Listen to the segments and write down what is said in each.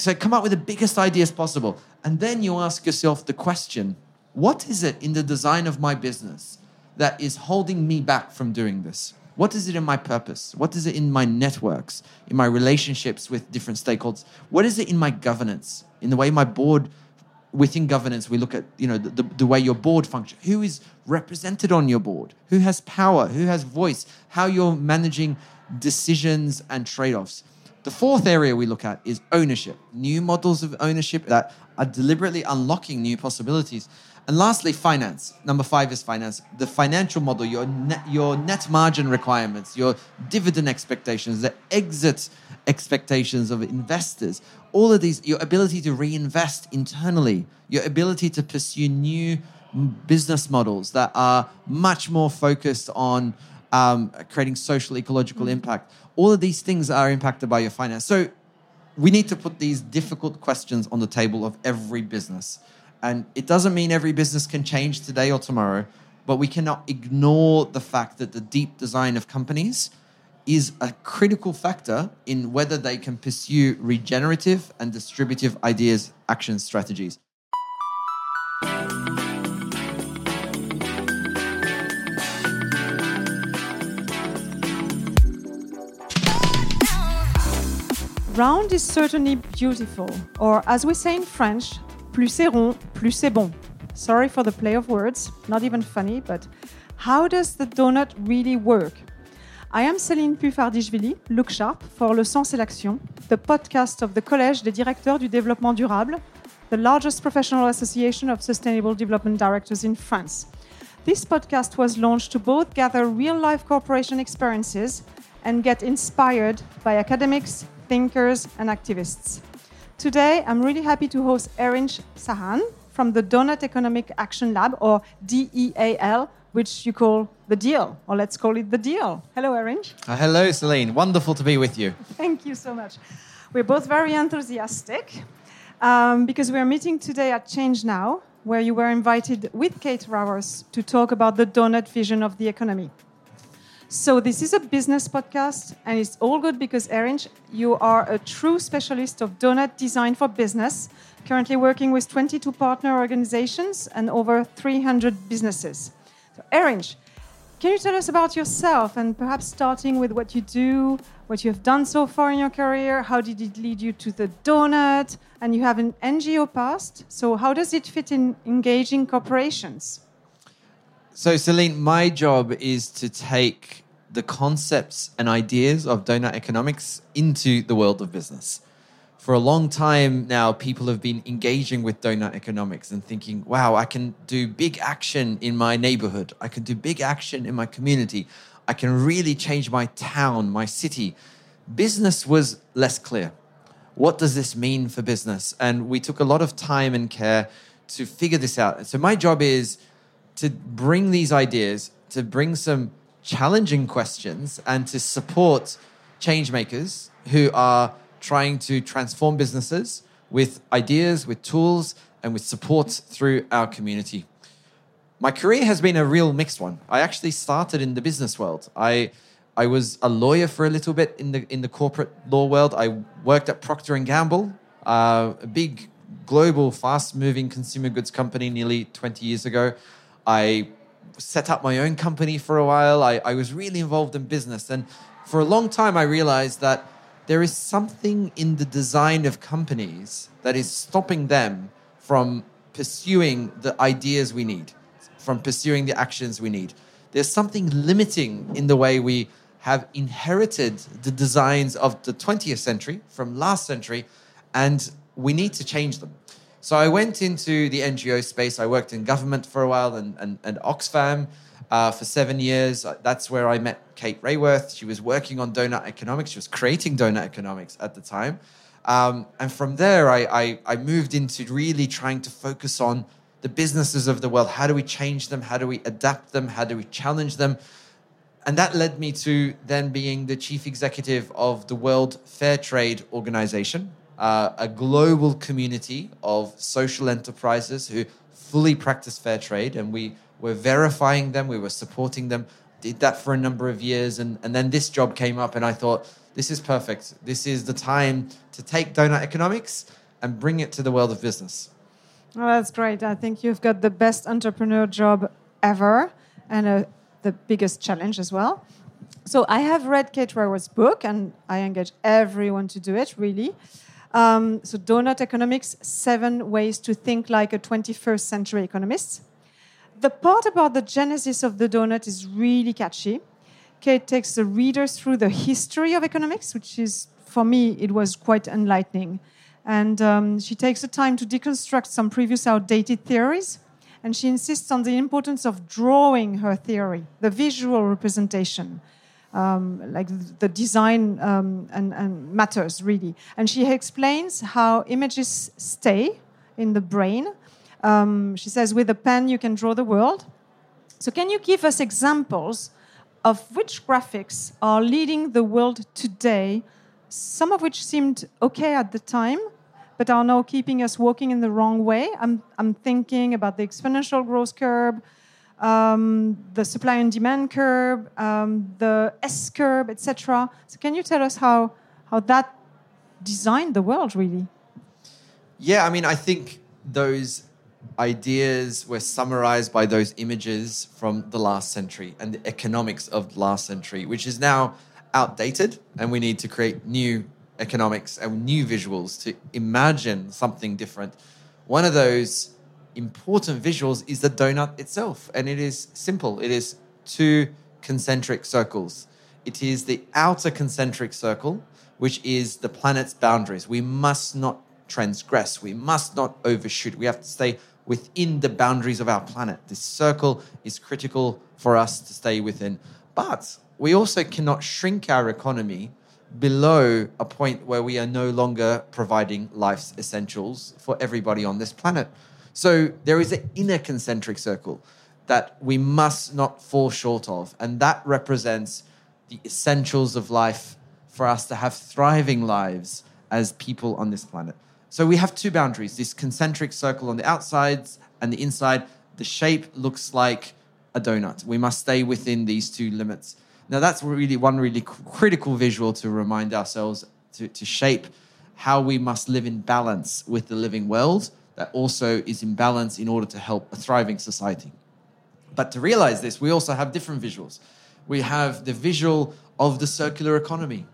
So come up with the biggest ideas possible. And then you ask yourself the question what is it in the design of my business that is holding me back from doing this? What is it in my purpose? What is it in my networks, in my relationships with different stakeholders? What is it in my governance, in the way my board, within governance, we look at you know the, the, the way your board functions. Who is represented on your board? Who has power? Who has voice? How you're managing decisions and trade-offs. The fourth area we look at is ownership, new models of ownership that are deliberately unlocking new possibilities. And lastly, finance. Number five is finance. The financial model, your net, your net margin requirements, your dividend expectations, the exit expectations of investors, all of these, your ability to reinvest internally, your ability to pursue new business models that are much more focused on um, creating social ecological mm. impact. All of these things are impacted by your finance. So we need to put these difficult questions on the table of every business. And it doesn't mean every business can change today or tomorrow, but we cannot ignore the fact that the deep design of companies is a critical factor in whether they can pursue regenerative and distributive ideas, action strategies. Round is certainly beautiful, or as we say in French, plus c'est rond, plus c'est bon. Sorry for the play of words, not even funny, but how does the donut really work? I am Céline Puffardichvili, Look Sharp, for Le Sens et l'Action, the podcast of the Collège des directeurs du développement durable, the largest professional association of sustainable development directors in France. This podcast was launched to both gather real life cooperation experiences and get inspired by academics, thinkers, and activists. Today, I'm really happy to host Erinch Sahan from the Doughnut Economic Action Lab, or DEAL, which you call the deal, or let's call it the deal. Hello, Erinch. Uh, hello, Celine. Wonderful to be with you. Thank you so much. We're both very enthusiastic um, because we're meeting today at ChangeNOW, where you were invited with Kate Raworth to talk about the donut vision of the economy. So this is a business podcast, and it's all good because Erinch, you are a true specialist of donut design for business, currently working with 22 partner organizations and over 300 businesses. So Erinch, can you tell us about yourself and perhaps starting with what you do, what you have done so far in your career? How did it lead you to the donut? And you have an NGO past, so how does it fit in engaging corporations? So, Celine, my job is to take the concepts and ideas of donut economics into the world of business. For a long time now, people have been engaging with donut economics and thinking, wow, I can do big action in my neighborhood. I can do big action in my community. I can really change my town, my city. Business was less clear. What does this mean for business? And we took a lot of time and care to figure this out. So, my job is to bring these ideas, to bring some challenging questions, and to support change makers who are trying to transform businesses with ideas, with tools, and with support through our community. My career has been a real mixed one. I actually started in the business world. I I was a lawyer for a little bit in the in the corporate law world. I worked at Procter and Gamble, uh, a big global, fast-moving consumer goods company, nearly 20 years ago. I set up my own company for a while. I, I was really involved in business. And for a long time, I realized that there is something in the design of companies that is stopping them from pursuing the ideas we need, from pursuing the actions we need. There's something limiting in the way we have inherited the designs of the 20th century from last century, and we need to change them. So I went into the NGO space. I worked in government for a while and, and, and Oxfam uh, for seven years. That's where I met Kate Raworth. She was working on donut economics. She was creating donut economics at the time. Um, and from there, I, I, I moved into really trying to focus on the businesses of the world. How do we change them? How do we adapt them? How do we challenge them? And that led me to then being the chief executive of the World Fair Trade Organization, uh, a global community of social enterprises who fully practice fair trade, and we were verifying them, we were supporting them did that for a number of years. And, and then this job came up, and I thought, this is perfect. This is the time to take donut economics and bring it to the world of business. Oh, that's great. I think you've got the best entrepreneur job ever and uh, the biggest challenge as well. So I have read Kate Raworth's book, and I engage everyone to do it, really. Um, so Doughnut Economics, Seven Ways to Think Like a 21st Century Economist. The part about the genesis of the donut is really catchy. Kate takes the readers through the history of economics, which is, for me, it was quite enlightening. And um, she takes the time to deconstruct some previous outdated theories. And she insists on the importance of drawing her theory, the visual representation, um, like the design um, and, and matters really. And she explains how images stay in the brain. Um, she says, with a pen, you can draw the world. So, can you give us examples of which graphics are leading the world today, some of which seemed okay at the time, but are now keeping us walking in the wrong way. I'm, I'm thinking about the exponential growth curve, um, the supply and demand curve, um, the S curve, etc. So, can you tell us how, how that designed the world, really? Yeah, I mean, I think those ideas were summarized by those images from the last century and the economics of the last century, which is now outdated, and we need to create new economics and new visuals to imagine something different. One of those important visuals is the donut itself, and it is simple. It is two concentric circles. It is the outer concentric circle, which is the planet's boundaries. We must not transgress. We must not overshoot. We have to stay within the boundaries of our planet. This circle is critical for us to stay within. But we also cannot shrink our economy below a point where we are no longer providing life's essentials for everybody on this planet. So there is an inner concentric circle that we must not fall short of. And that represents the essentials of life for us to have thriving lives as people on this planet. So we have two boundaries this concentric circle on the outsides and the inside. The shape looks like a donut. We must stay within these two limits. Now, that's really one really critical visual to remind ourselves to, to shape how we must live in balance with the living world that also is in balance in order to help a thriving society. But to realize this, we also have different visuals. We have the visual of the circular economy,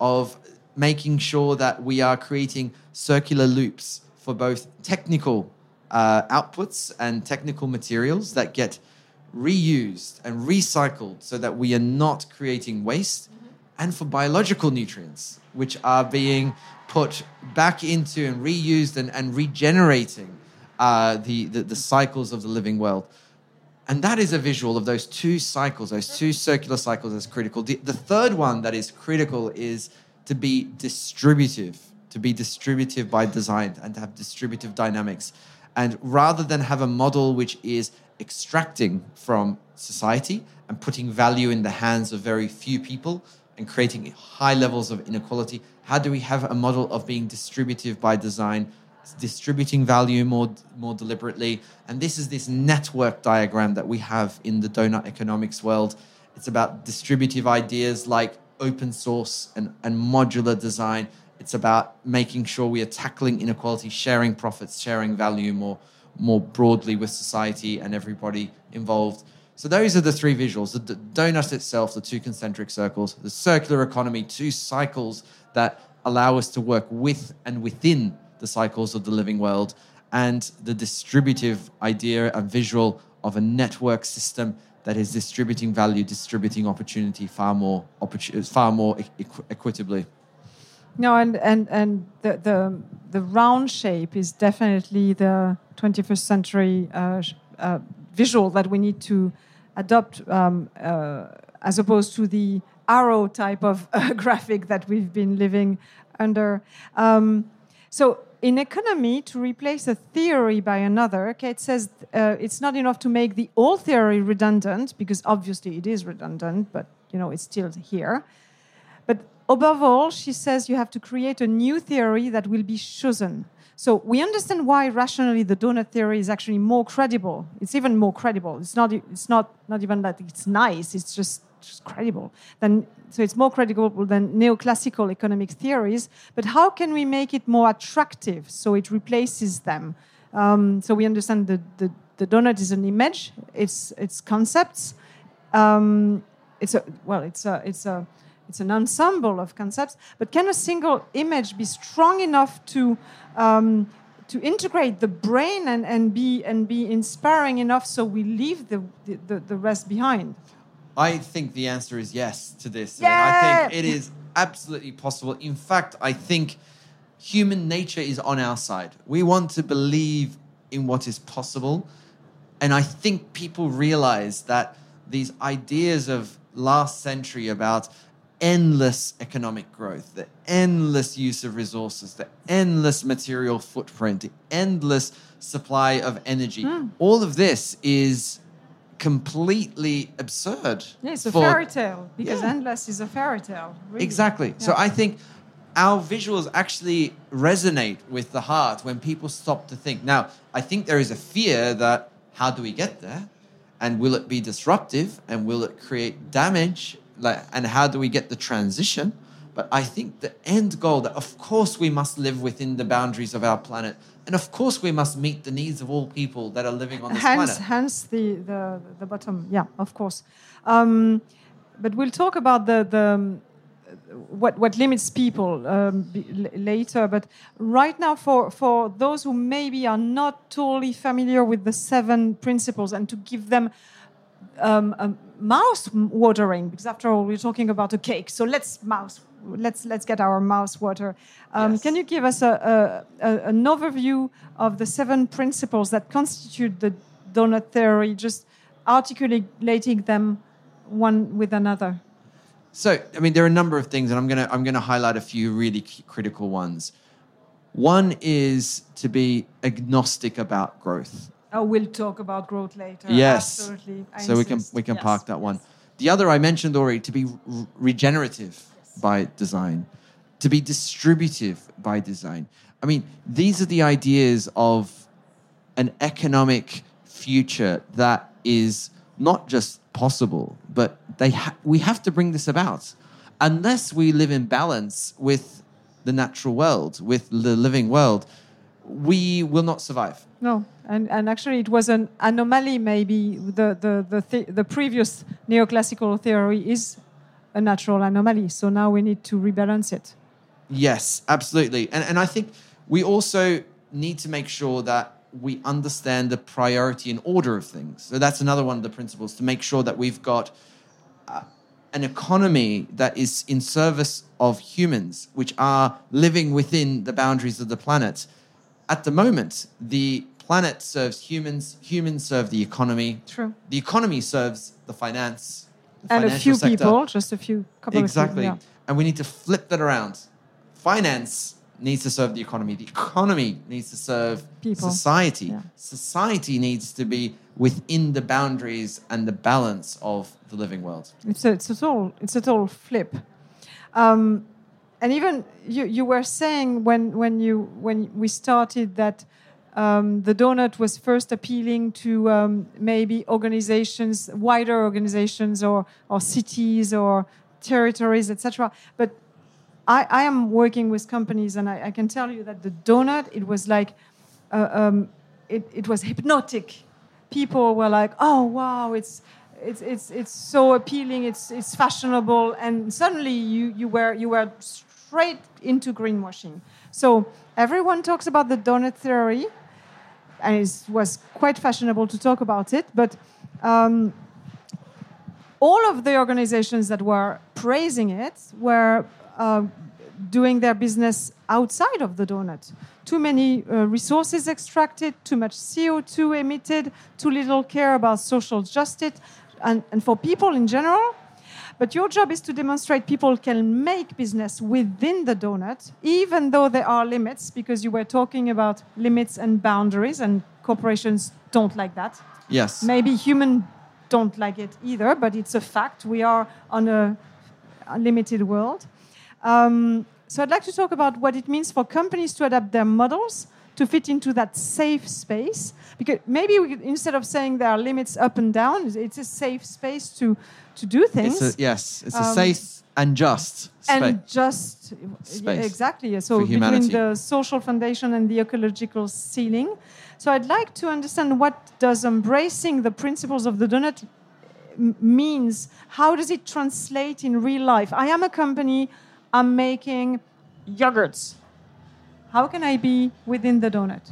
of making sure that we are creating circular loops for both technical uh, outputs and technical materials that get reused and recycled so that we are not creating waste, and for biological nutrients, which are being put back into and reused and, and regenerating uh, the, the, the cycles of the living world. And that is a visual of those two cycles, those two circular cycles as critical. The, the third one that is critical is to be distributive, to be distributive by design and to have distributive dynamics. And rather than have a model which is extracting from society and putting value in the hands of very few people and creating high levels of inequality? How do we have a model of being distributive by design, distributing value more, more deliberately? And this is this network diagram that we have in the donut economics world. It's about distributive ideas like open source and, and modular design. It's about making sure we are tackling inequality, sharing profits, sharing value more more broadly with society and everybody involved. So those are the three visuals: the donut itself, the two concentric circles, the circular economy, two cycles that allow us to work with and within the cycles of the living world, and the distributive idea and visual of a network system that is distributing value, distributing opportunity far more, far more equ- equitably. No, and and and the the the round shape is definitely the 21st century uh, uh, visual that we need to adopt, um, uh, as opposed to the arrow type of uh, graphic that we've been living under. Um, so. In economy, to replace a theory by another, Kate says uh, it's not enough to make the old theory redundant because obviously it is redundant, but you know it's still here. But above all, she says you have to create a new theory that will be chosen. So we understand why rationally the donut theory is actually more credible. It's even more credible. It's not. It's not not even that it's nice. It's just, just credible. Then so it's more credible than neoclassical economic theories. But how can we make it more attractive so it replaces them? Um, so we understand the, the the donut is an image. It's it's concepts. Um, it's a well. It's a it's a it's an ensemble of concepts, but can a single image be strong enough to um, to integrate the brain and, and be and be inspiring enough so we leave the, the, the rest behind? I think the answer is yes to this. Yeah! I think it is absolutely possible. In fact, I think human nature is on our side. We want to believe in what is possible. And I think people realize that these ideas of last century about endless economic growth, the endless use of resources, the endless material footprint, the endless supply of energy. Hmm. All of this is completely absurd. Yeah, it's a for- fairy tale because Yeah. endless is a fairy tale. really. Exactly. So I think our visuals actually resonate with the heart when people stop to think. Now, I think there is a fear that how do we get there? And will it be disruptive? And will it create damage? Like, and how do we get the transition? But I think the end goal that, of course, we must live within the boundaries of our planet. And of course, we must meet the needs of all people that are living on this hence, planet. hence the, the the bottom. Yeah, of course. Um, but we'll talk about the the what what limits people um, b- later. But right now, for for those who maybe are not totally familiar with the seven principles, and to give them um, a mouth watering, because after all, we're talking about a cake. So let's mouse. Let's let's get our mouth water. Um, Yes. Can you give us a, a, a, an overview of the seven principles that constitute the donut theory, just articulating them one with another? So, I mean, there are a number of things, and I'm gonna I'm gonna highlight a few really critical ones. One is to be agnostic about growth. Oh, we'll talk about growth later. Yes. absolutely. I so we can we can Yes, park that one. yes. The other I mentioned already to be re- regenerative by design, to be distributive by design. I mean, these are the ideas of an economic future that is not just possible, but they ha- we have to bring this about. Unless we live in balance with the natural world, with the living world, we will not survive. No, and, and actually, it was an anomaly. Maybe the the the, the, the previous neoclassical theory is a natural anomaly. So now we need to rebalance it. Yes, absolutely. And, and I think we also need to make sure that we understand the priority and order of things. So that's another one of the principles to make sure that we've got uh, an economy that is in service of humans, which are living within the boundaries of the planet. At the moment, the planet serves humans, humans serve the economy. True. The economy serves the finance. the And a few sector. people, just a few, couple Exactly. of people. And we need to flip that around. Finance needs to serve the economy. The economy needs to serve People. society. Yeah. Society needs to be within the boundaries and the balance of the living world. It's a, it's a total, it's a total flip. Um, and even you, you were saying when, when, you, when we started that um, the donut was first appealing to um, maybe organizations, wider organizations, or, or cities, or territories, etc. But I, I am working with companies, and I, I can tell you that the donut, it was like, uh, um, it, it was hypnotic. People were like, "Oh wow, it's it's it's it's so appealing. It's it's fashionable," and suddenly you you were you were straight into greenwashing. So everyone talks about the donut theory, and it was quite fashionable to talk about it, but. Um, all of the organizations that were praising it were uh, doing their business outside of the donut. Too many uh, resources extracted, too much CO2 emitted, too little care about social justice, and, and for people in general. But your job is to demonstrate people can make business within the donut, even though there are limits, because you were talking about limits and boundaries, and corporations don't like that. Yes. Maybe human don't like it either, but it's a fact. We are on a, a limited world. Um, so I'd like to talk about what it means for companies to adapt their models to fit into that safe space. Because maybe we could, instead of saying there are limits up and down, it's a safe space to to do things. It's a, yes, it's a Um, safe and just space. and just Space exactly yeah. so between the social foundation and the ecological ceiling so i'd like to understand what does embracing the principles of the donut means how does it translate in real life i am a company i'm making yogurts how can i be within the donut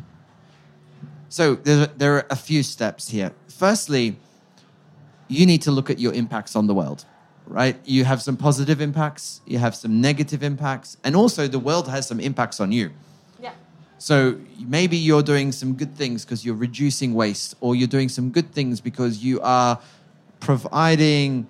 So there, there are a few steps here. Firstly, you need to look at your impacts on the world, right? You have some positive impacts, you have some negative impacts, and also the world has some impacts on you. yeah So maybe you're doing some good things because you're reducing waste, or you're doing some good things because you are providing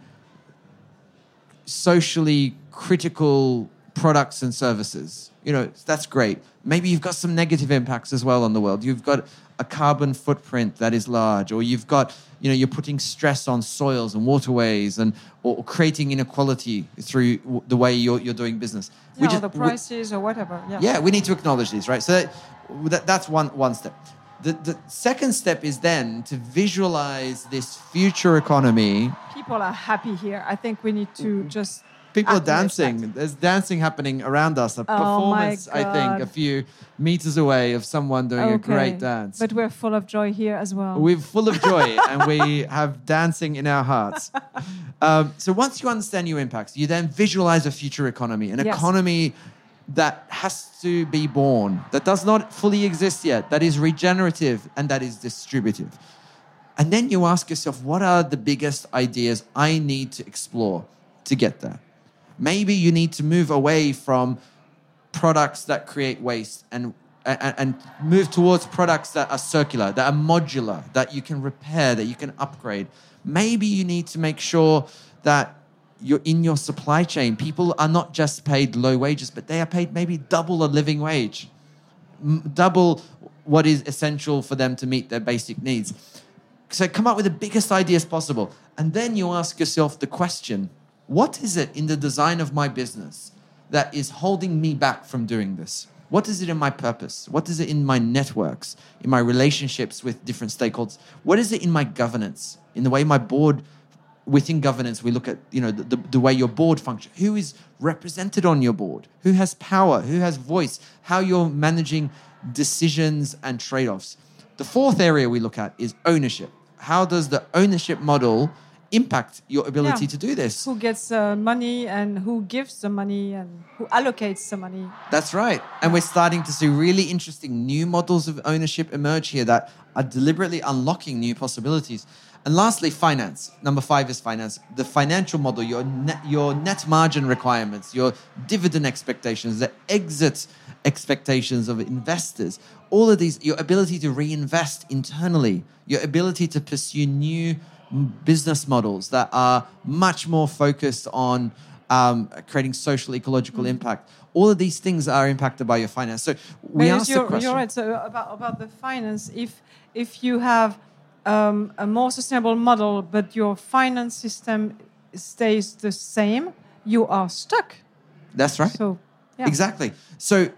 socially critical products and services. You know, that's great. Maybe you've got some negative impacts as well on the world. You've got a carbon footprint that is large, or you've got, you know, you're putting stress on soils and waterways and or creating inequality through the way you're, you're doing business. yeah, or just- the prices or whatever yeah yeah, we need to acknowledge these, right? So that, that, that's one, one step. The, the second step is then to visualize this future economy. people are happy here i think we need to mm-hmm. just People are that. dancing. There's dancing happening around us. A Oh performance, I think, a few meters away of someone doing a great dance. But we're full of joy here as well. We're full of joy and we have dancing in our hearts. Um, so once you understand your impacts, you then visualize a future economy, an Yes. economy that has to be born, that does not fully exist yet, that is regenerative and that is distributive. And then you ask yourself, what are the biggest ideas I need to explore to get there? Maybe you need to move away from products that create waste and, and, and move towards products that are circular, that are modular, that you can repair, that you can upgrade. Maybe you need to make sure that you're in your supply chain. People are not just paid low wages, but they are paid maybe double a living wage, double what is essential for them to meet their basic needs. So come up with the biggest ideas possible. And then you ask yourself the question what is it in the design of my business that is holding me back from doing this? What is it in my purpose? What is it in my networks, in my relationships with different stakeholders? What is it in my governance, in the way my board, within governance, we look at you know the, the, the way your board functions. Who is represented on your board? Who has power? Who has voice? How you're managing decisions and trade-offs. The fourth area we look at is ownership. How does the ownership model impact your ability Yeah. to do this? who gets uh, money and who gives the money and who allocates the money. That's right. And we're starting to see really interesting new models of ownership emerge here that are deliberately unlocking new possibilities. And lastly, finance. Number five is finance. The financial model, your net, your net margin requirements, your dividend expectations, the exit expectations of investors, all of these, your ability to reinvest internally, your ability to pursue new business models that are much more focused on um, creating social ecological impact. All of these things are impacted by your finance. So we Because ask the you're, question. you're right. So about about the finance, if if you have um, a more sustainable model, but your finance system stays the same, you are stuck. That's right. So yeah. Exactly. So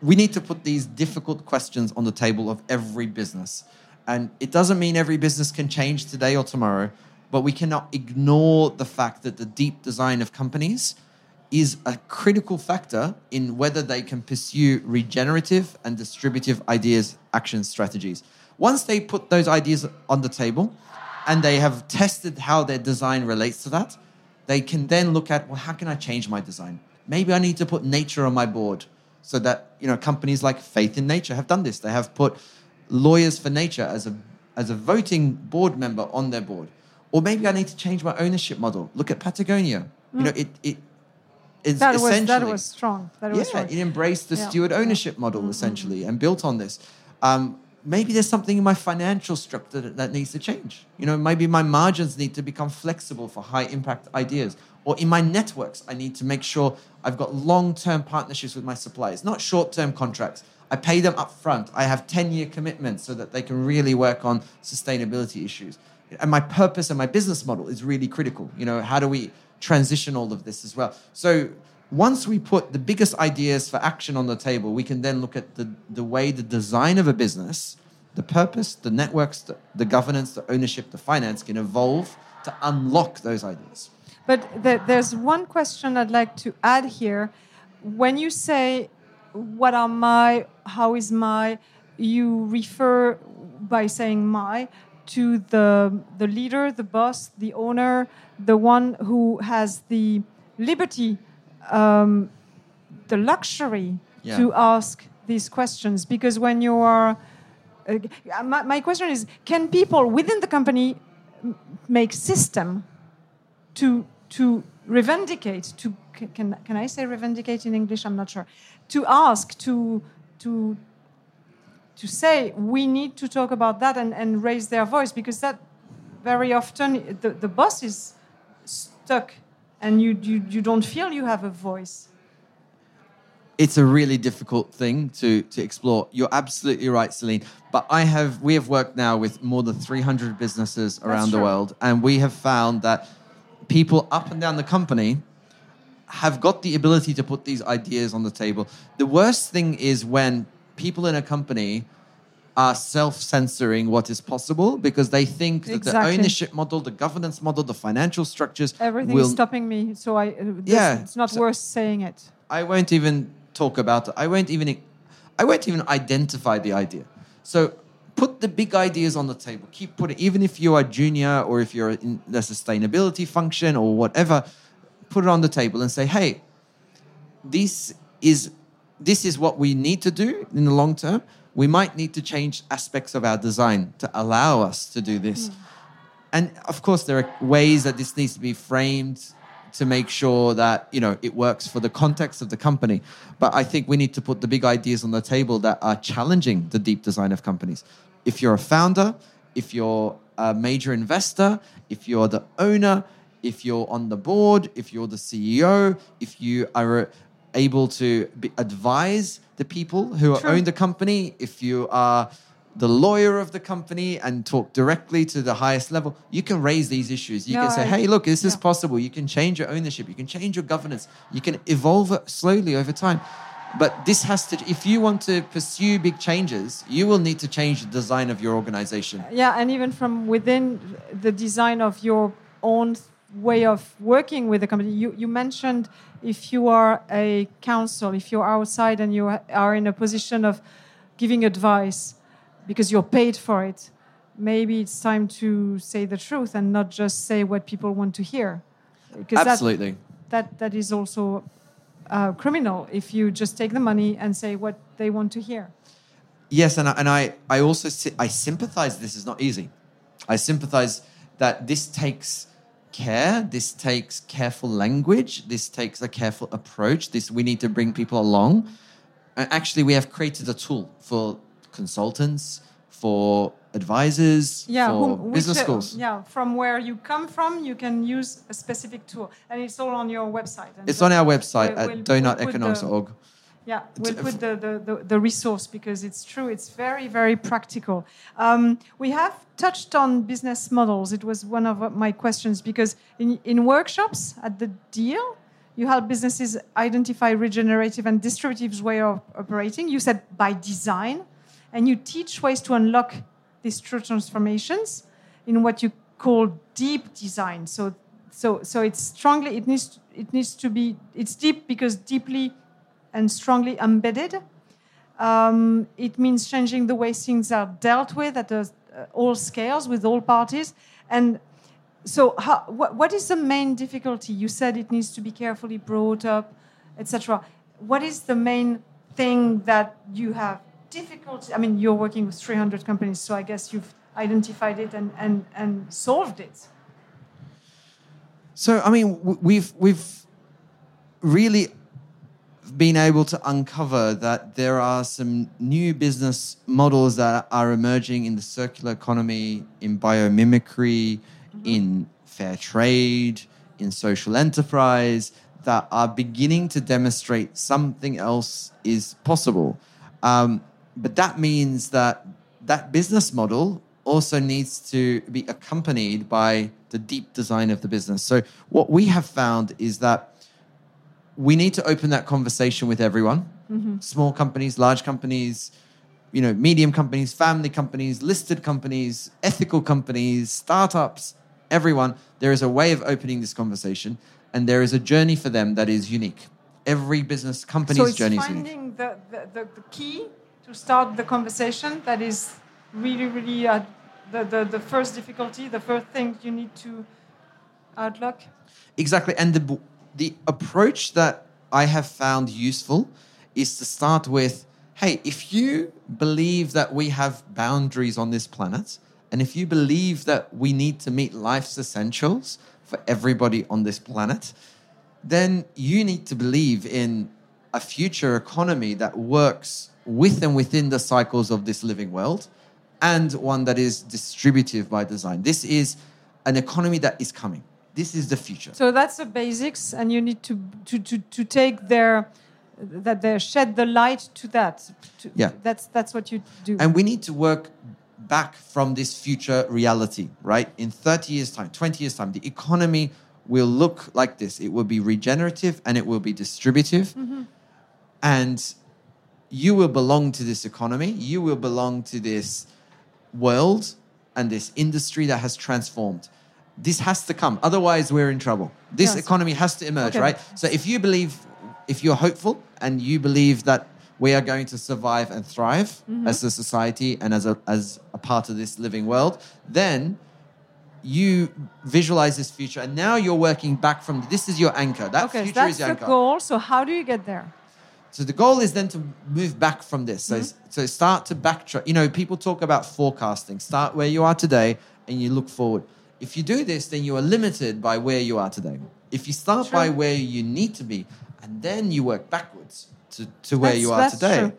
we need to put these difficult questions on the table of every business. And it doesn't mean every business can change today or tomorrow, but we cannot ignore the fact that the deep design of companies is a critical factor in whether they can pursue regenerative and distributive ideas, actions, strategies. Once they put those ideas on the table and they have tested how their design relates to that, they can then look at, well, how can I change my design? Maybe I need to put nature on my board so that, you know, companies like Faith in Nature have done this. They have put lawyers for nature as a, as a voting board member on their board. Or maybe I need to change my ownership model. Look at Patagonia. You know, it, it is that was essentially that was strong. That was yeah, strong. it embraced the Yeah. steward ownership model essentially and built on this. Um, maybe there's something in my financial structure that, that needs to change. You know, maybe my margins need to become flexible for high impact ideas. Or in my networks, I need to make sure I've got long term partnerships with my suppliers, not short term contracts. I pay them up front. I have 10 year commitments so that they can really work on sustainability issues. And my purpose and my business model is really critical. You know, how do we transition all of this as well? So once we put the biggest ideas for action on the table, we can then look at the, the way the design of a business, the purpose, the networks, the, the governance, the ownership, the finance can evolve to unlock those ideas. But th- there's one question I'd like to add here. When you say, what are my, how is my, you refer by saying my to the, the leader, the boss, the owner, the one who has the liberty, um, the luxury Yeah. to ask these questions. Because when you are, uh, my, my question is can people within the company make system to to revendicate to can can I say revendicate in English? I'm not sure. To ask to to to say we need to talk about that and, and raise their voice because that very often the, the boss is stuck and you, you you don't feel you have a voice. it's a really difficult thing to to explore. You're absolutely right, Celine. But I have we have worked now with more than 300 businesses around the world, and we have found that people up and down the company have got the ability to put these ideas on the table. The worst thing is when people in a company are self-censoring what is possible because they think that Exactly. the ownership model, the governance model, the financial structures Everything will is stopping me, so I uh, this- Yeah, it's not so- worth saying it. I won't even talk about it. I won't even I won't even identify the idea. So put the big ideas on the table. Keep putting even if you are junior or if you're in the sustainability function or whatever, put it on the table and say, "Hey, this is this is what we need to do in the long term. We might need to change aspects of our design to allow us to do this." Hmm. and of course there are ways that this needs to be framed to make sure that you know it works for the context of the company but i think we need to put the big ideas on the table that are challenging the deep design of companies if you're a founder if you're a major investor if you're the owner if you're on the board if you're the ceo if you are able to be, advise the people who True. own the company if you are the lawyer of the company and talk directly to the highest level, you can raise these issues. You No, can say, hey, look, this is yeah. possible. You can change your ownership. You can change your governance. You can evolve it slowly over time. But this has to, if you want to pursue big changes, you will need to change the design of your organization. Yeah, and even from within the design of your own way of working with the company, you, you mentioned if you are a council, if you're outside and you are in a position of giving advice because you're paid for it, maybe it's time to say the truth and not just say what people want to hear. Because Absolutely. That, that is also uh, criminal if you just take the money and say what they want to hear. Yes, and I, and I, I also I sympathize. This is not easy. I sympathize that this takes care. This takes careful language. This takes a careful approach. This we need to bring people along. And actually, we have created a tool for consultants, for advisors, yeah, for whom- business uh, schools. Yeah, from where you come from, you can use a specific tool, and it's all on your website. And It's on our website we'll- at we'll- we'll doughnuteconomics.org. Yeah, we'll put the, the, the, the resource because it's true. It's very, very practical. Um, we have touched on business models. It was one of my questions because in, in workshops at the deal, you help businesses identify regenerative and distributive way of operating. You said by design, and you teach ways to unlock these true transformations in what you call deep design. So, so, so it's strongly it needs it needs to be it's deep because deeply and strongly embedded. Um, it means changing the way things are dealt with at uh, all scales with all parties. And so, how, what, what is the main difficulty? You said it needs to be carefully brought up, etc. What is the main thing that you have difficulty? I mean, you're working with 300 companies, so I guess you've identified it and, and, and solved it. So I mean, we've we've really been able to uncover that there are some new business models that are emerging in the circular economy, in biomimicry, in fair trade, in social enterprise that are beginning to demonstrate something else is possible. Um, but that means that that business model also needs to be accompanied by the deep design of the business. So what we have found is that we need to open that conversation with everyone small companies, large companies, you know, medium companies, family companies, listed companies, ethical companies, startups, everyone. There is a way of opening this conversation, and there is a journey for them that is unique. Every business company's so it's journey is unique. finding the, the, the, the key to start the conversation that is really, really uh, the, the, the first difficulty, the first thing you need to outlook. Exactly. And the, the approach that I have found useful is to start with hey, if you believe that we have boundaries on this planet, and if you believe that we need to meet life's essentials for everybody on this planet, then you need to believe in a future economy that works with and within the cycles of this living world and one that is distributive by design. This is an economy that is coming. This is the future. So that's the basics, and you need to, to, to, to take their that they shed the light to that. To, Yeah. That's that's what you do. And we need to work back from this future reality, right? In 30 years' time, 20 years' time, the economy will look like this. It will be regenerative and it will be distributive. Mm-hmm. And you will belong to this economy. You will belong to this world and this industry that has transformed. This has to come. Otherwise, we're in trouble. This Yes. economy has to emerge, Okay. right? So if you believe, if you're hopeful and you believe that we are going to survive and thrive Mm-hmm. as a society and as a, as a part of this living world, then you visualize this future. And now you're working back from this is your anchor. That okay, so future that's is your the anchor. goal. So how do you get there? So the goal is then to move back from this. So, so start to backtrack. You know, people talk about forecasting. Start where you are today and you look forward. If you do this, then you are limited by where you are today. If you start by where you need to be and then you work backwards to, to where That's- you are today, true.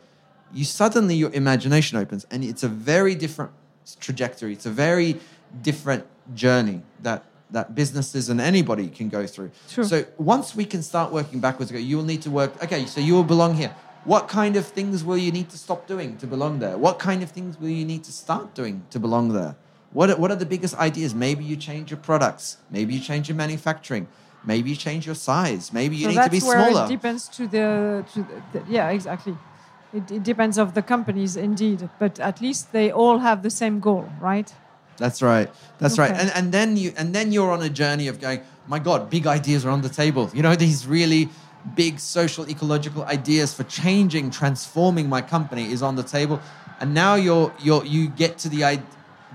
you suddenly your imagination opens and it's a very different trajectory. It's a very different journey that that businesses and anybody can go through. True. So once we can start working backwards, you will need to work. Okay, so you will belong here. What kind of things will you need to stop doing to belong there? What kind of things will you need to start doing to belong there? What are, what are the biggest ideas? Maybe you change your products. Maybe you change your manufacturing. Maybe you change your size. Maybe you so need to be where smaller. it depends to the, to the, the yeah exactly. It, it depends of the companies indeed, but at least they all have the same goal, right? That's right. That's right. And and then you and then you're on a journey of going, my God, big ideas are on the table. You know, these really big social ecological ideas for changing, transforming my company is on the table. And now you're you're you get to the id-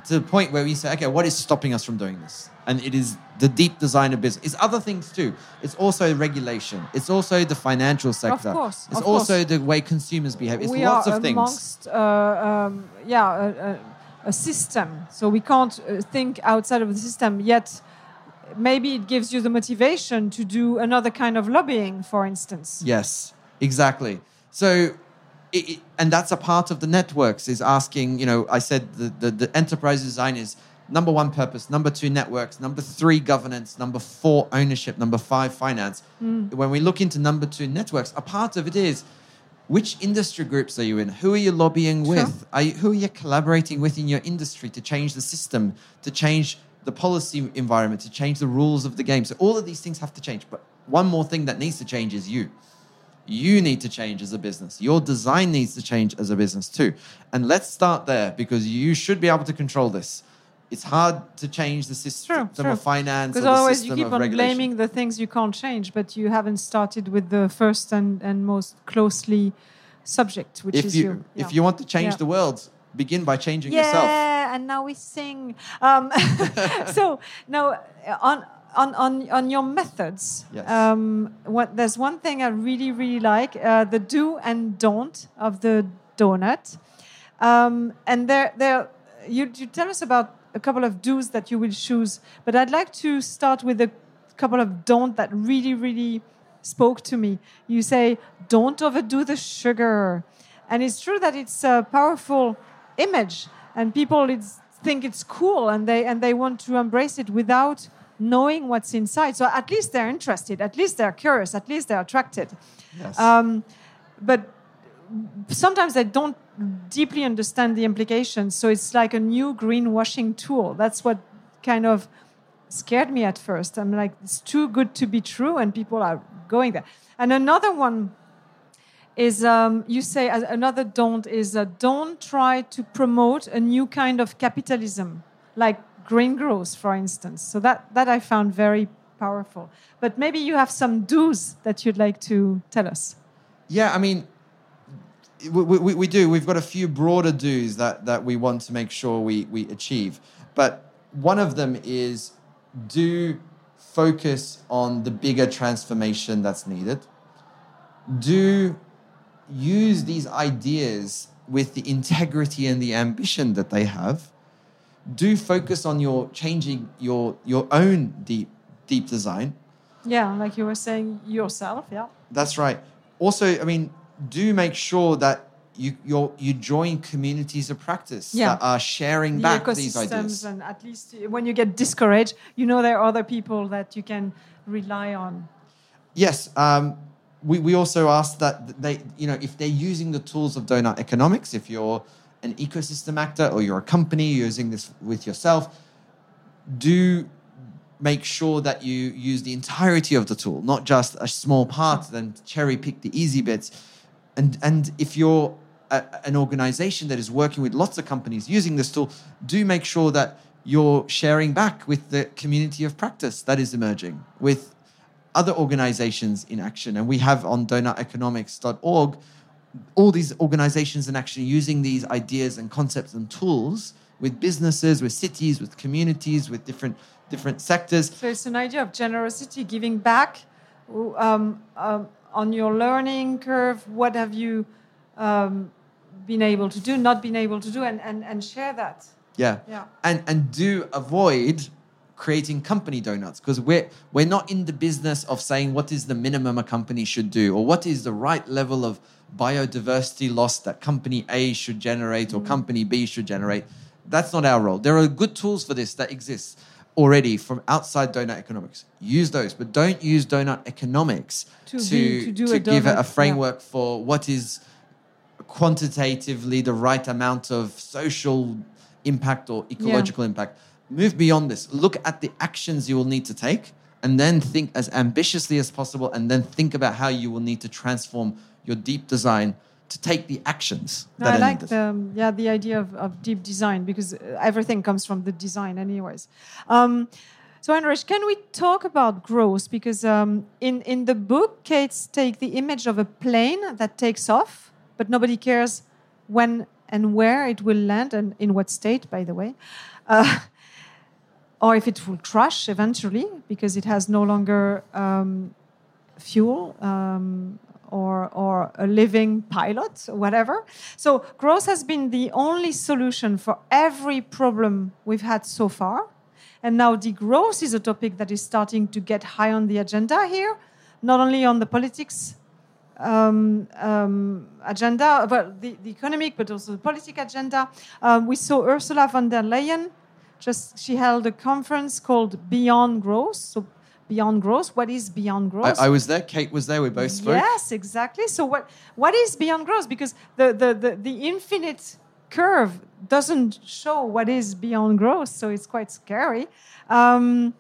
to the point where we say, okay, what is stopping us from doing this? And it is the deep design of business. It's other things too. It's also regulation. It's also the financial sector. Of course, It's of also course. the way consumers behave. It's we lots of things. amongst, uh, um, yeah, a, a, a system. So we can't uh, think outside of the system yet. Maybe it gives you the motivation to do another kind of lobbying, for instance. Yes, exactly. So, it, it- and that's a part of the networks is asking, you know, I said the, the, the enterprise design is number one purpose, number two networks, number three governance, number four ownership, number five finance. Mm. When we look into number two networks, a part of it is which industry groups are you in? Who are you lobbying Sure. with? Are you, who are you collaborating with in your industry to change the system, to change the policy environment, to change the rules of the game? So all of these things have to change. But one more thing that needs to change is you. You need to change as a business. Your design needs to change as a business too. And let's start there because you should be able to control this. It's hard to change the system True, true. of finance Because the otherwise you keep on regulation. blaming the things you can't change, but you haven't started with the first and, and most closely subject, which if is you your, yeah. if you want to change Yeah. the world, begin by changing yeah, yourself. Yeah, and now we sing. Um, so now on on on on your methods. Yes. Um, what there's one thing I really really like: uh, the do and don't of the donut. Um, and there there you you tell us about a couple of do's that you will choose, but I'd like to start with a couple of don't that really really spoke to me. You say don't overdo the sugar. And it's true that it's a powerful image, and people it's, think it's cool, and they and they want to embrace it without knowing what's inside. So at least they're interested, at least they're curious, at least they're attracted. Yes. Um, but sometimes they don't deeply understand the implications. So it's like a new greenwashing tool. That's what kind of scared me at first. I'm like, it's too good to be true, and people are going there. And another one is um, you say uh, another don't is uh, don't try to promote a new kind of capitalism, like green growth, for instance. So that that I found very powerful. But maybe you have some do's that you'd like to tell us. Yeah, I mean, we, we, we do. We've got a few broader do's that, that we want to make sure we, we achieve. But one of them is do focus on the bigger transformation that's needed. Do use these ideas with the integrity and the ambition that they have. Do focus on your changing your your own deep deep design. Yeah, like you were saying yourself. Yeah. That's right. Also, I mean, do make sure that you you you join communities of practice Yeah. that are sharing The back these ideas. and at least when you get discouraged, you know there are other people that you can rely on. Yes. Um, we, we also ask that they, you know, if they're using the tools of Doughnut Economics, if you're an ecosystem actor or you're a company using this with yourself, do make sure that you use the entirety of the tool, not just a small part, mm. then cherry pick the easy bits. And, and if you're a, an organization that is working with lots of companies using this tool, do make sure that you're sharing back with the community of practice that is emerging, with other organizations in action. And we have on doughnuteconomics.org all these organizations and actually using these ideas and concepts and tools with businesses, with cities, with communities, with different different sectors. So it's an idea of generosity, giving back. Um, um, on your learning curve, what have you um, been able to do, not been able to do, and, and, and share that. Yeah. Yeah. And and do avoid creating company donuts because we're we're not in the business of saying what is the minimum a company should do or what is the right level of biodiversity loss that company A should generate or mm. company B should generate. That's not our role. There are good tools for this that exist already from outside Doughnut Economics. Use those, but don't use Doughnut Economics To to, be- to do a give it donut, a yeah. framework for what is quantitatively the right amount of social impact or ecological impact. Move beyond this. Look at the actions you will need to take and then think as ambitiously as possible and then think about how you will need to transform your deep design to take the actions No, that I like the um, yeah the idea of, of deep design because uh, everything comes from the design, anyways. Um, so, Erinch, can we talk about growth? Because um, in in the book, Kate take the image of a plane that takes off, but nobody cares when and where it will land and in what state, by the way. Uh, or if it will crash eventually because it has no longer um, fuel um, or, or a living pilot or whatever. So, growth has been the only solution for every problem we've had so far. And now, degrowth is a topic that is starting to get high on the agenda here, not only on the politics um, um, agenda, but the, the economic, but also the political agenda. Um, we saw Ursula von der Leyen. Just she held a conference called Beyond Growth. So, Beyond Growth. What is Beyond Growth? I, I was there, Kate was there, we both spoke. Yes, exactly. So what what is beyond growth? Because the the, the, the infinite curve doesn't show what is beyond growth, so it's quite scary. Um,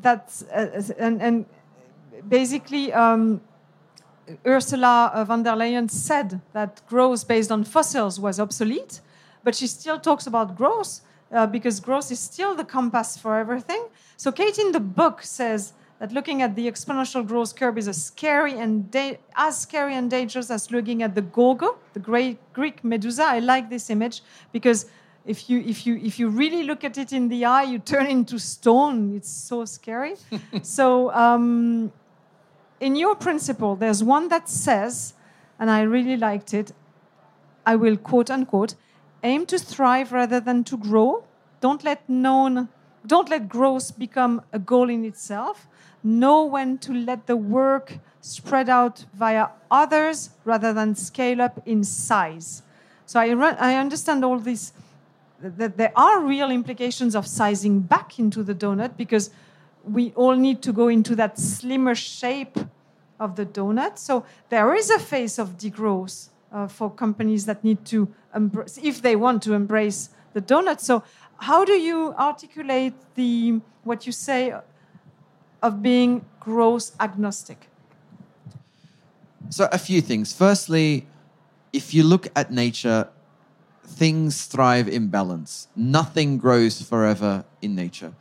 that's uh, and and basically. Um, Ursula von der Leyen said that growth based on fossils was obsolete, but she still talks about growth uh, because growth is still the compass for everything. So, Kate in the book says that looking at the exponential growth curve is a scary and da- as scary and dangerous as looking at the Gorgo, the great Greek Medusa. I like this image because if you if you if you really look at it in the eye, you turn into stone. It's so scary. so. Um, in your principle, there's one that says, and I really liked it, I will quote unquote, aim to thrive rather than to grow. Don't let known, don't let growth become a goal in itself. Know when to let the work spread out via others rather than scale up in size. So I, I understand all this that there are real implications of sizing back into the donut because we all need to go into that slimmer shape of the donut. So there is a phase of degrowth uh, for companies that need to embrace, if they want to embrace the donut. So how do you articulate the what you say of being growth agnostic? So, a few things. Firstly, if you look at nature, things thrive in balance. Nothing grows forever in nature.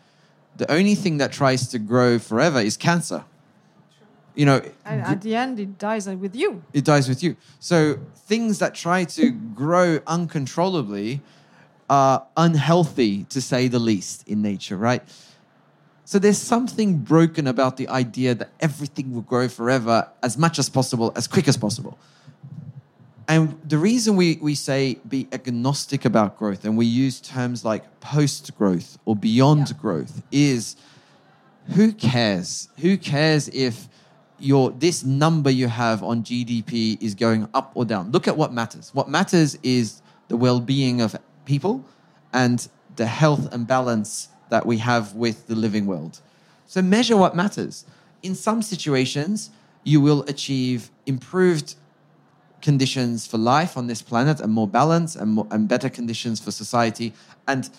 The only thing that tries to grow forever is cancer. You know, And at the end, it dies with you. it dies with you. So things that try to grow uncontrollably are unhealthy, to say the least, in nature, right? So there's something broken about the idea that everything will grow forever as much as possible, as quick as possible. And the reason we, we say be agnostic about growth and we use terms like post growth or beyond Yeah. growth is who cares? Who cares if your this number you have on GDP is going up or down? Look at what matters. What matters is the well-being of people and the health and balance that we have with the living world. So measure what matters. In some situations, you will achieve improved conditions for life on this planet and more balance and, more, and better conditions for society. And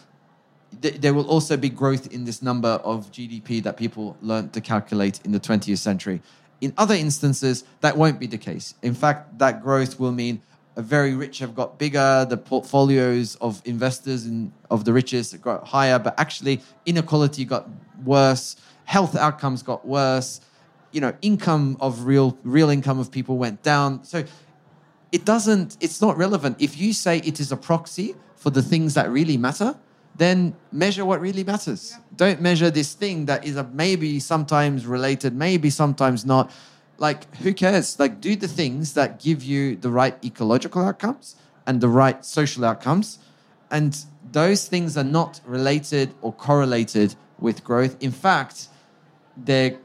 th- there will also be growth in this number of GDP that people learned to calculate in the 20th century. In other instances, that won't be the case. In fact, that growth will mean a very rich have got bigger, the portfolios of investors and of the richest got higher, but actually inequality got worse, health outcomes got worse, you know, income of real real income of people went down. So it doesn't it's not relevant if you say it is a proxy for the things that really matter then measure what really matters. Don't measure this thing that is a maybe sometimes related maybe sometimes not. Like who cares? Like do the things that give you the right ecological outcomes and the right social outcomes. And those things are not related or correlated with growth. In fact they're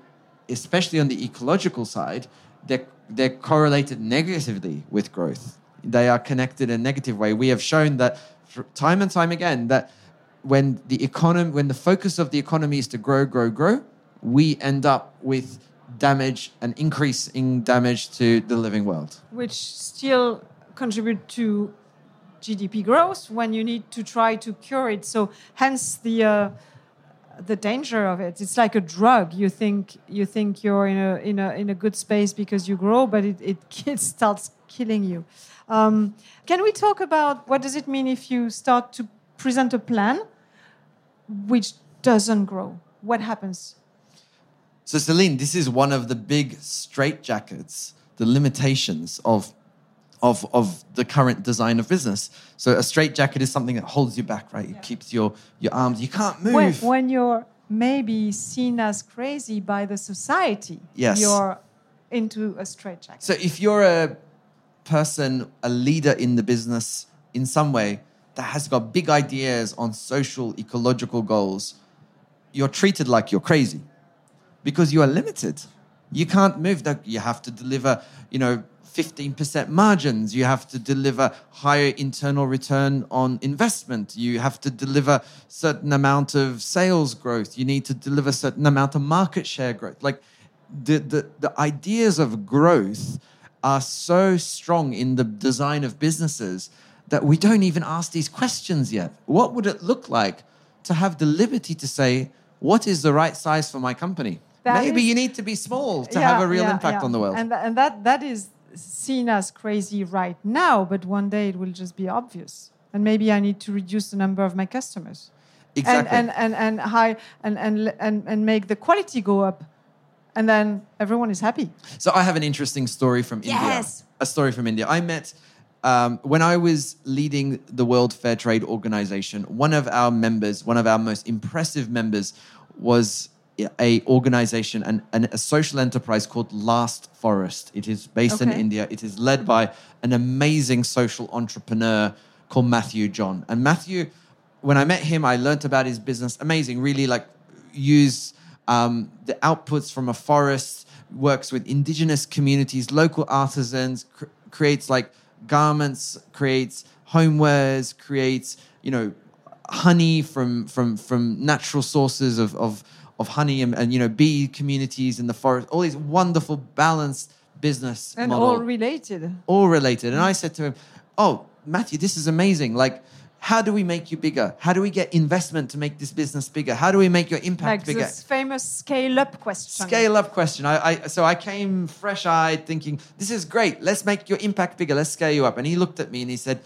especially on the ecological side, they're, they're correlated negatively with growth. They are connected in a negative way. We have shown that time and time again that when the economy, when the focus of the economy is to grow, grow, grow, we end up with damage, an increase in damage to the living world. which still contribute to GDP growth when you need to try to cure it. So hence the uh, the danger of it. It's like a drug. You think you think you're in a in a in a good space because you grow, but it it, it starts killing you. Um, can we talk about what does it mean if you start to present a plan which doesn't grow? What happens? So, Celine, this is one of the big straitjackets, the limitations of, of, of the current design of business. So, a straitjacket is something that holds you back, right? It keeps your, your arms, you can't move. when, when you're maybe seen as crazy by the society, Yes. you're into a straitjacket. So, if you're a person, a leader in the business in some way that has got big ideas on social, ecological goals, you're treated like you're crazy because you are limited. You can't move that. You have to deliver, you know, 15% margins. You have to deliver higher internal return on investment. You have to deliver certain amount of sales growth. You need to deliver certain amount of market share growth. Like the, the, the ideas of growth are so strong in the design of businesses that we don't even ask these questions yet. What would it look like to have the liberty to say, what is the right size for my company? That Maybe is- you need to be small to Yeah, have a real yeah, impact yeah. on the world. And, and that, that is seen as crazy right now, but one day it will just be obvious. And maybe I need to reduce the number of my customers. exactly. And, and, and, and, high, and, and, and, and make the quality go up. And then everyone is happy. So I have an interesting story from Yes. India. A story from India. I met um, when I was leading the World Fair Trade Organization. One of our members, one of our most impressive members, was a organization and an, a social enterprise called Last Forest. It is based in India. It is led by an amazing social entrepreneur called Matthew John. And Matthew, when I met him, I learned about his business. Amazing, really like use um, the outputs from a forest, works with indigenous communities, local artisans, cr- creates like garments, creates homewares, creates you know honey from from from natural sources of of, of honey and, and you know bee communities in the forest. All these wonderful balanced business And model all related. all related. And I said to him, "Oh, Matthew, this is amazing. Like, how do we make you bigger? How do we get investment to make this business bigger? How do we make your impact like bigger? this famous scale-up question. Scale up question. I, I so I came fresh eyed thinking, this is great. Let's make your impact bigger. Let's scale you up. And he looked at me and he said,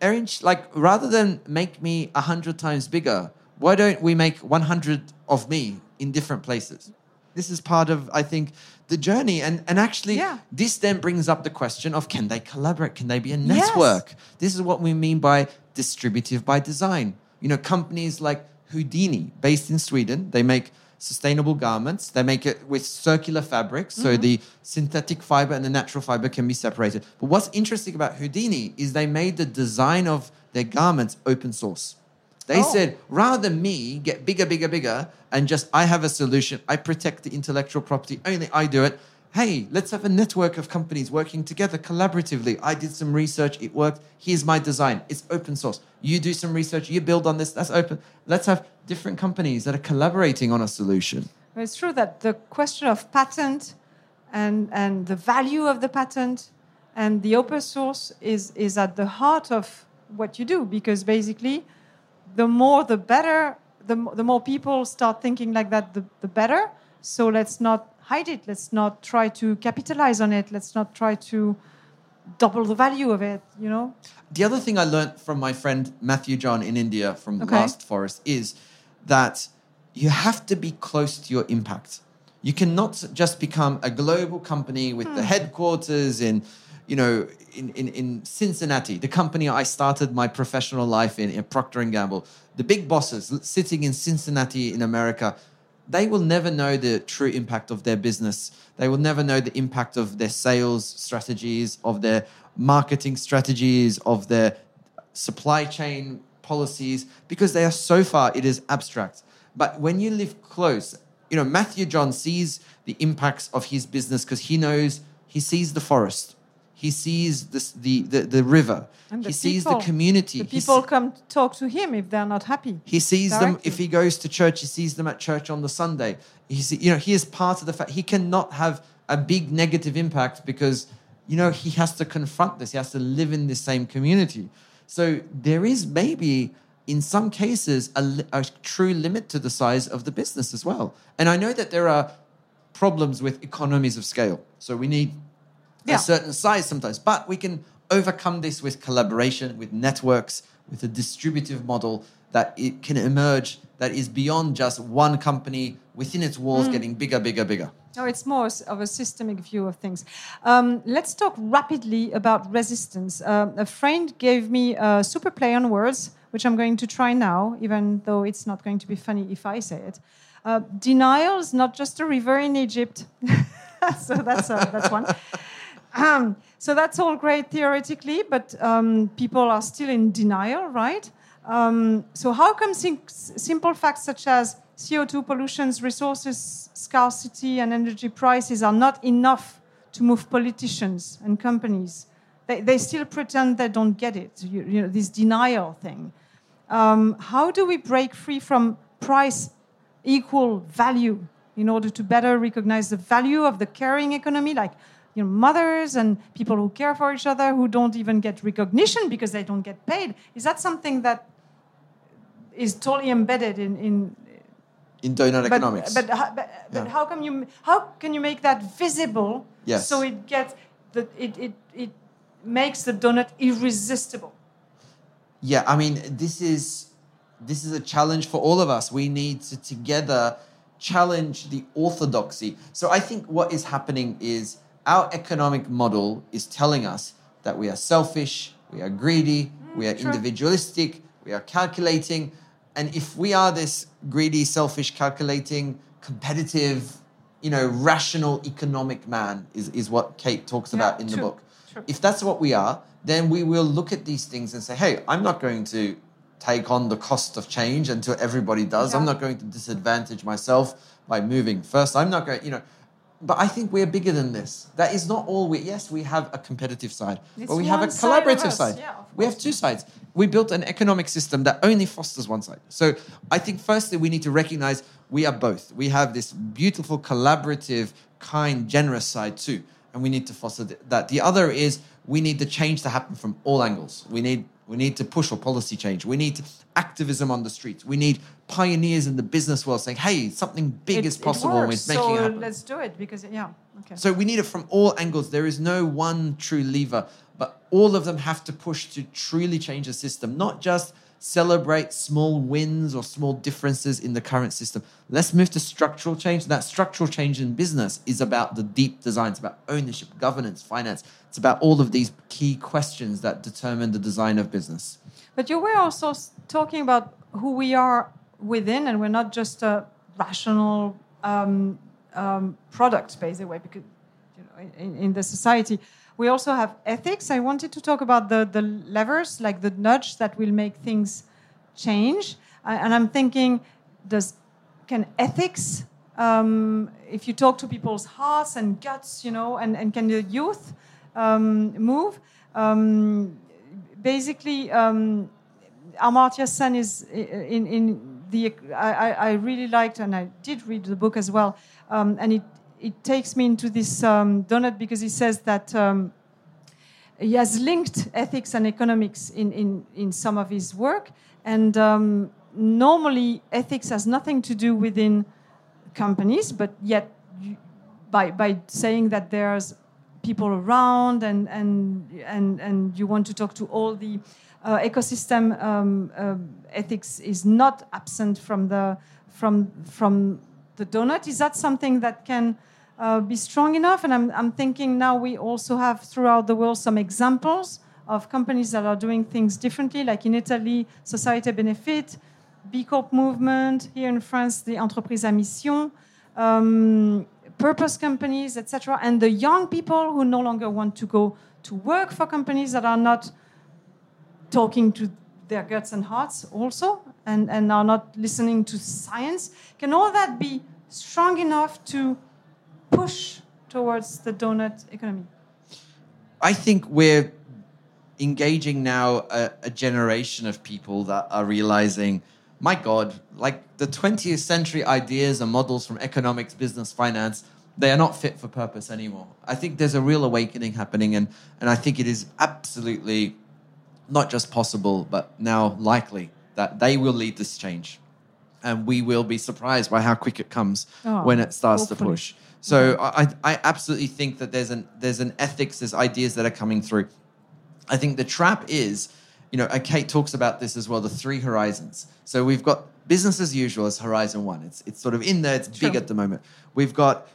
Erinch, like rather than make me a hundred times bigger, why don't we make 100 of me in different places? This is part of, I think, the journey. And, and actually, Yeah. this then brings up the question of can they collaborate? Can they be a Yes. network? This is what we mean by distributive by design. You know, companies like Houdini, based in Sweden, they make sustainable garments. They make it with circular fabrics, so Mm-hmm. the synthetic fiber and the natural fiber can be separated. But what's interesting about Houdini is they made the design of their garments open source. They Oh. said, rather than me get bigger, bigger, bigger, and just I have a solution, I protect the intellectual property, only I do it. Hey, let's have a network of companies working together collaboratively. I did some research, it worked. Here's my design. It's open source. You do some research, you build on this, that's open. Let's have different companies that are collaborating on a solution. It's true that the question of patent and, and the value of the patent and the open source is, is at the heart of what you do because basically the more the better, the, the more people start thinking like that, the, the better. So let's not hide it. Let's not try to capitalize on it. Let's not try to double the value of it, you know? The other thing I learned from my friend Matthew John in India from Okay. Last Forest is that you have to be close to your impact. You cannot just become a global company with the hmm. headquarters in, you know, in, in, in Cincinnati, the company I started my professional life in, in Procter and Gamble. The big bosses sitting in Cincinnati in America, they will never know the true impact of their business. They will never know the impact of their sales strategies, of their marketing strategies, of their supply chain policies, because they are so far, it is abstract. But when you live close, you know, Matthew John sees the impacts of his business because he knows, he sees the forest, he sees this, the, the, the river, And the he sees the community. The he people come talk to him if they're not happy. he sees them if he goes to church. He sees them at church on the Sunday. He see, you know he is part of the fact he cannot have a big negative impact because you know he has to confront this. He has to live in the same community. So there is maybe in some cases a, a true limit to the size of the business as well. And I know that there are problems with economies of scale. So we need Yeah. a certain size sometimes, but we can overcome this with collaboration, with networks, with a distributive model that it can emerge that is beyond just one company within its walls Mm. getting bigger, bigger, bigger. No, it's more of a systemic view of things. Um, let's talk rapidly about resistance. Um, a friend gave me a super play on words, which I'm going to try now, even though it's not going to be funny if I say it. Uh, denial is not just a river in Egypt. so that's, uh, that's one. Um, so that's all great theoretically, but um, people are still in denial, right? Um, so how come sim- simple facts such as CO2 pollutions, resources scarcity, and energy prices are not enough to move politicians and companies? They, they still pretend they don't get it. You, you know this denial thing. Um, how do we break free from price equal value in order to better recognize the value of the caring economy, like you know, mothers and people who care for each other who don't even get recognition because they don't get paid? Is that something that is totally embedded in, in In donut but, economics. But, but, but Yeah. how can you how can you make that visible Yes. so it gets the, it, it, it makes the donut irresistible? Yeah, I mean, this is this is a challenge for all of us. We need to together challenge the orthodoxy. So I think what is happening is our economic model is telling us that we are selfish, we are greedy, mm, we are individualistic, we are calculating, and if we are this greedy, selfish, calculating, competitive, you know, rational economic man is, is what Kate talks Yeah, about in the book. true. If that's what we are, then we will look at these things and say, hey, I'm not going to take on the cost of change until everybody does. I'm not going to disadvantage myself by moving first. I'm not going, you know. But I think we're bigger than this. That is not all we, yes, we have a competitive side, It's but we have a side collaborative side. yeah, we have two sides. We built an economic system that only fosters one side. So I think firstly, we need to recognize we are both. We have this beautiful, collaborative, kind, generous side too. And we need to foster that. The other is we need the change to happen from all angles. We need We need to push for policy change. We need activism on the streets. We need pioneers in the business world saying, "Hey, something big It- is it possible works, with making so it happen." let's do it because yeah. Okay. So we need it from all angles. There is no one true lever, but all of them have to push to truly change the system, not just celebrate small wins or small differences in the current system. Let's move to structural change. That structural change in business is about the deep design. It's about ownership, governance, finance. It's about all of these key questions that determine the design of business. But you were also talking about who we are within, and we're not just a rational um, um, product, basically, because you know, in, in the society. We also have ethics. I wanted to talk about the, the levers, like the nudge that will make things change. Uh, and I'm thinking, does can ethics, um, if you talk to people's hearts and guts, you know, and, and can the youth um, move? Um, basically, um, Amartya Sen is in, in the. I, I- really liked, and I did read the book as well, um, and it it takes me into this um, donut because he says that. Um, he has linked ethics and economics in, in, in some of his work. And um, normally, ethics has nothing to do within companies, but yet, by, by saying that there's people around and, and, and, and you want to talk to all the uh, ecosystem, um, um, ethics is not absent from the, from, from the donut. Is that something that can uh, be strong enough. And I'm, I'm thinking now we also have throughout the world some examples of companies that are doing things differently, like in Italy, Societe Benefit, B Corp movement, here in France, the Entreprise à Mission, um, purpose companies, etc. And the young people who no longer want to go to work for companies that are not talking to their guts and hearts also and, and are not listening to science. Can all that be strong enough to push towards the donut economy? I think we're engaging now a, a generation of people that are realizing, my God, like the 20th century ideas and models from economics, business, finance, they are not fit for purpose anymore. I think there's a real awakening happening, and, and I think it is absolutely not just possible, but now likely that they will lead this change. And we will be surprised by how quick it comes Oh, when it starts to push. So mm-hmm. I, I absolutely think that there's an there's an ethics, there's ideas that are coming through. I think the trap is, you know, Kate talks about this as well, the three horizons. So we've got business as usual as horizon one. It's it's sort of in there, it's big at the moment. We've got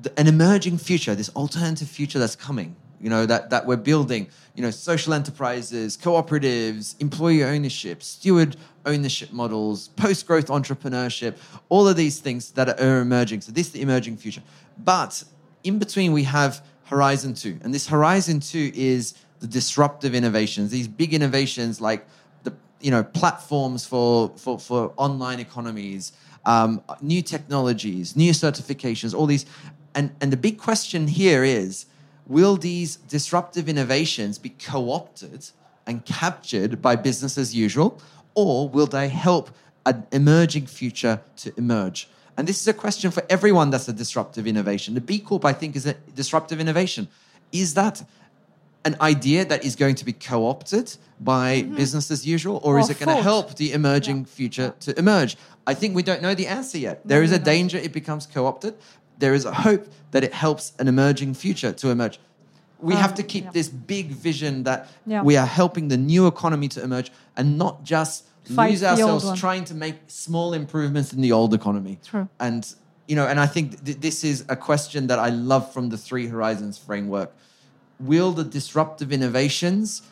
the, an emerging future, this alternative future that's coming, you know, that, that we're building, you know, social enterprises, cooperatives, employee ownership, steward ownership models, post growth entrepreneurship, all of these things that are emerging. So, this is the emerging future. But in between, we have Horizon 2. And this Horizon 2 is the disruptive innovations, these big innovations like the you know platforms for for, for online economies, um, new technologies, new certifications, all these. And, and the big question here is will these disruptive innovations be co opted and captured by business as usual, or will they help an emerging future to emerge? And this is a question for everyone that's a disruptive innovation. The B Corp, I think, is a disruptive innovation. Is that an idea that is going to be co opted by mm-hmm. business as usual, or, is it going to help the emerging Yeah. future to emerge? I think we don't know the answer yet. There is a danger it becomes co opted. There is a hope that it helps an emerging future to emerge. We have Um, to keep yeah. this big vision that Yeah. we are helping the new economy to emerge and not just Fight lose ourselves trying to make small improvements in the old economy. True. And you know, and I think th- this is a question that I love from the Three Horizons framework. Will the disruptive innovations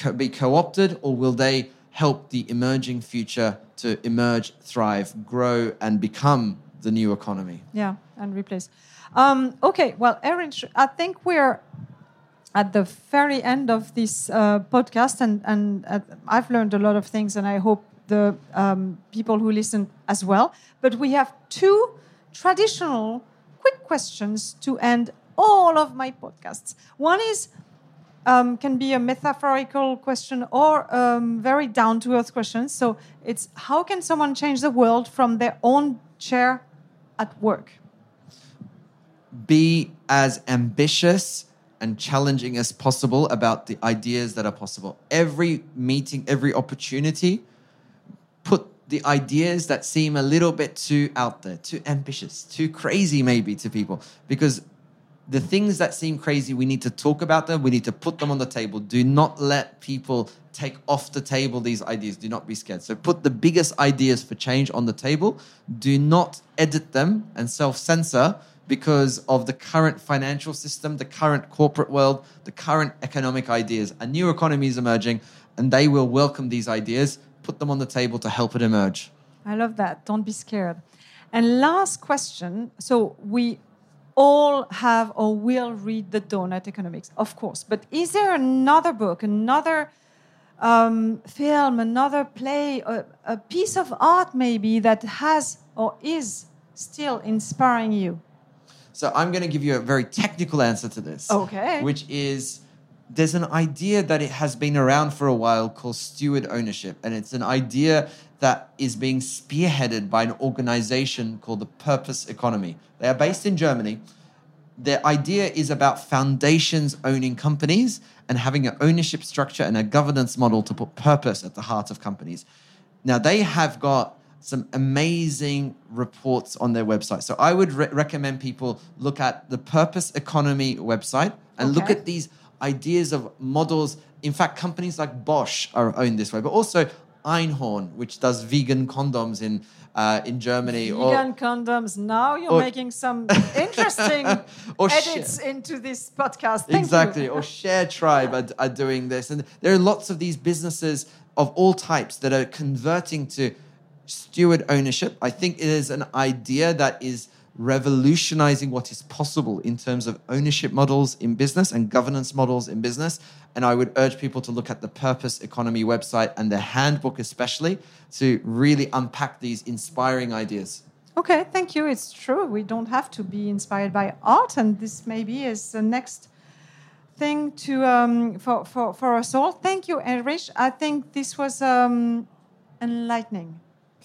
co- be co-opted, or will they help the emerging future to emerge, thrive, grow, and become the new economy? Yeah, and replace. Um, okay, well, Erinch, I think we're at the very end of this uh, podcast, and and uh, I've learned a lot of things, and I hope the um, people who listen as well. But we have two traditional quick questions to end all of my podcasts. One is um, can be a metaphorical question or um, very down to earth question. So it's how can someone change the world from their own chair at work? Be as ambitious and challenging as possible about the ideas that are possible. Every meeting, every opportunity, put the ideas that seem a little bit too out there, too ambitious, too crazy, maybe to people. Because the things that seem crazy, we need to talk about them. We need to put them on the table. Do not let people take off the table these ideas. Do not be scared. So put the biggest ideas for change on the table. Do not edit them and self censor because of the current financial system, the current corporate world, the current economic ideas. A new economy is emerging, and they will welcome these ideas, put them on the table to help it emerge. I love that. Don't be scared. And last question. So we all have or will read the Doughnut Economics, of course. But is there another book, another um, film, another play, a, a piece of art maybe that has or is still inspiring you? So I'm going to give you a very technical answer to this. Okay. Which is there's an idea that it has been around for a while called steward ownership. And it's an idea that is being spearheaded by an organization called the Purpose Economy. They are based in Germany. Their idea is about foundations owning companies and having an ownership structure and a governance model to put purpose at the heart of companies. Now, they have got some amazing reports on their website. So I would re- recommend people look at the Purpose Economy website and look at these ideas of models. In fact, companies like Bosch are owned this way, but also Einhorn, which does vegan condoms in uh, in Germany, or Vegan condoms. Now you're or- making some interesting Or edits into this podcast. Thank exactly, or Sharetribe are, are doing this, and there are lots of these businesses of all types that are converting to steward ownership. I think it is an idea that is revolutionizing what is possible in terms of ownership models in business and governance models in business. And I would urge people to look at the Purpose Economy website and the handbook, especially, to really unpack these inspiring ideas. Okay, thank you. It's true. We don't have to be inspired by art, and this maybe is the next thing to um, for, for for us all. Thank you, Erinch. I think this was um, enlightening.